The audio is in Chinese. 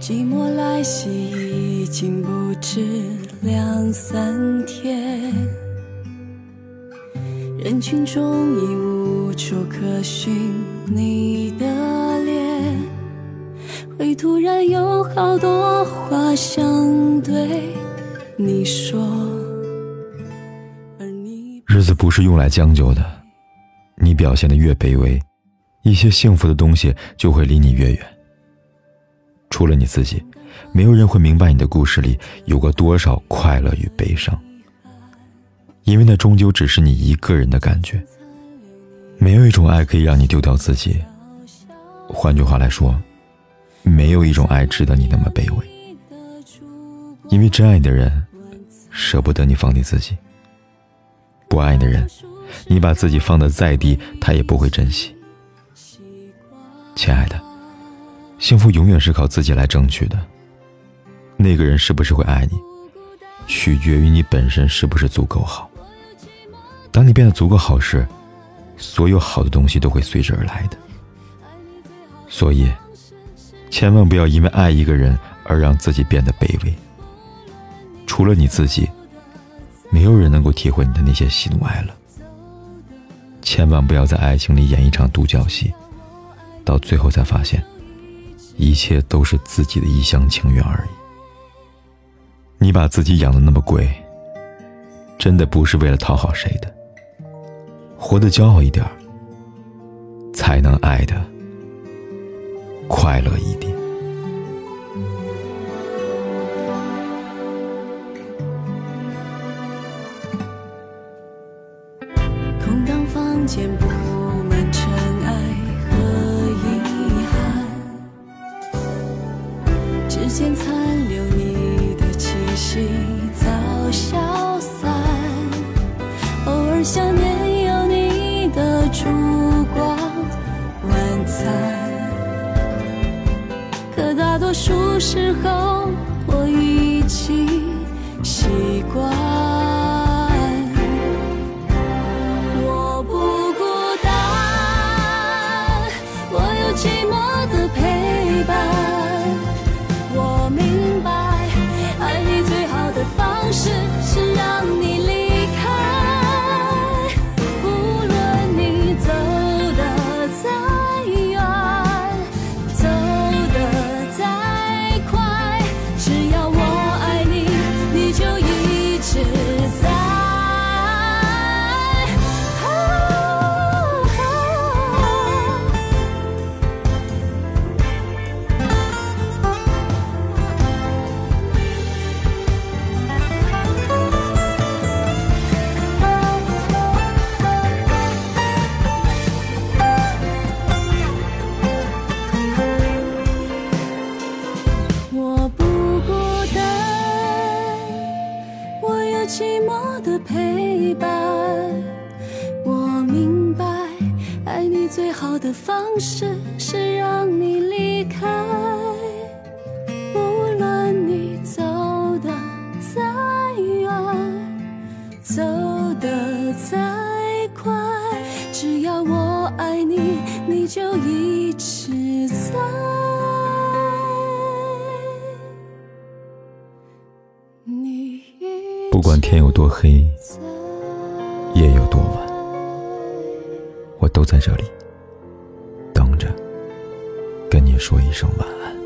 寂寞来袭已经不止两三天，人群中已无处可寻你的脸，会突然有好多话想对你说，日子不是用来将就的，你表现的越卑微，一些幸福的东西就会离你越远。除了你自己，没有人会明白你的故事里有过多少快乐与悲伤。因为那终究只是你一个人的感觉。没有一种爱可以让你丢掉自己。换句话来说，没有一种爱值得你那么卑微。因为真爱你的人，舍不得你放低自己；不爱你的人，你把自己放得再低，他也不会珍惜。亲爱的。幸福永远是靠自己来争取的。那个人是不是会爱你，取决于你本身是不是足够好。当你变得足够好时，所有好的东西都会随之而来的。所以，千万不要因为爱一个人而让自己变得卑微。除了你自己，没有人能够体会你的那些喜怒哀乐。千万不要在爱情里演一场独角戏，到最后才发现。一切都是自己的一厢情愿而已。你把自己养的那么贵，真的不是为了讨好谁的。活得骄傲一点，才能爱的快乐一点。可大多数时候我已经习惯。最好的方式是让你离开。无论你走得再远，走得再快，只要我爱你，你就一直在。不管天有多黑，夜有多晚，我都在这里说一声晚安。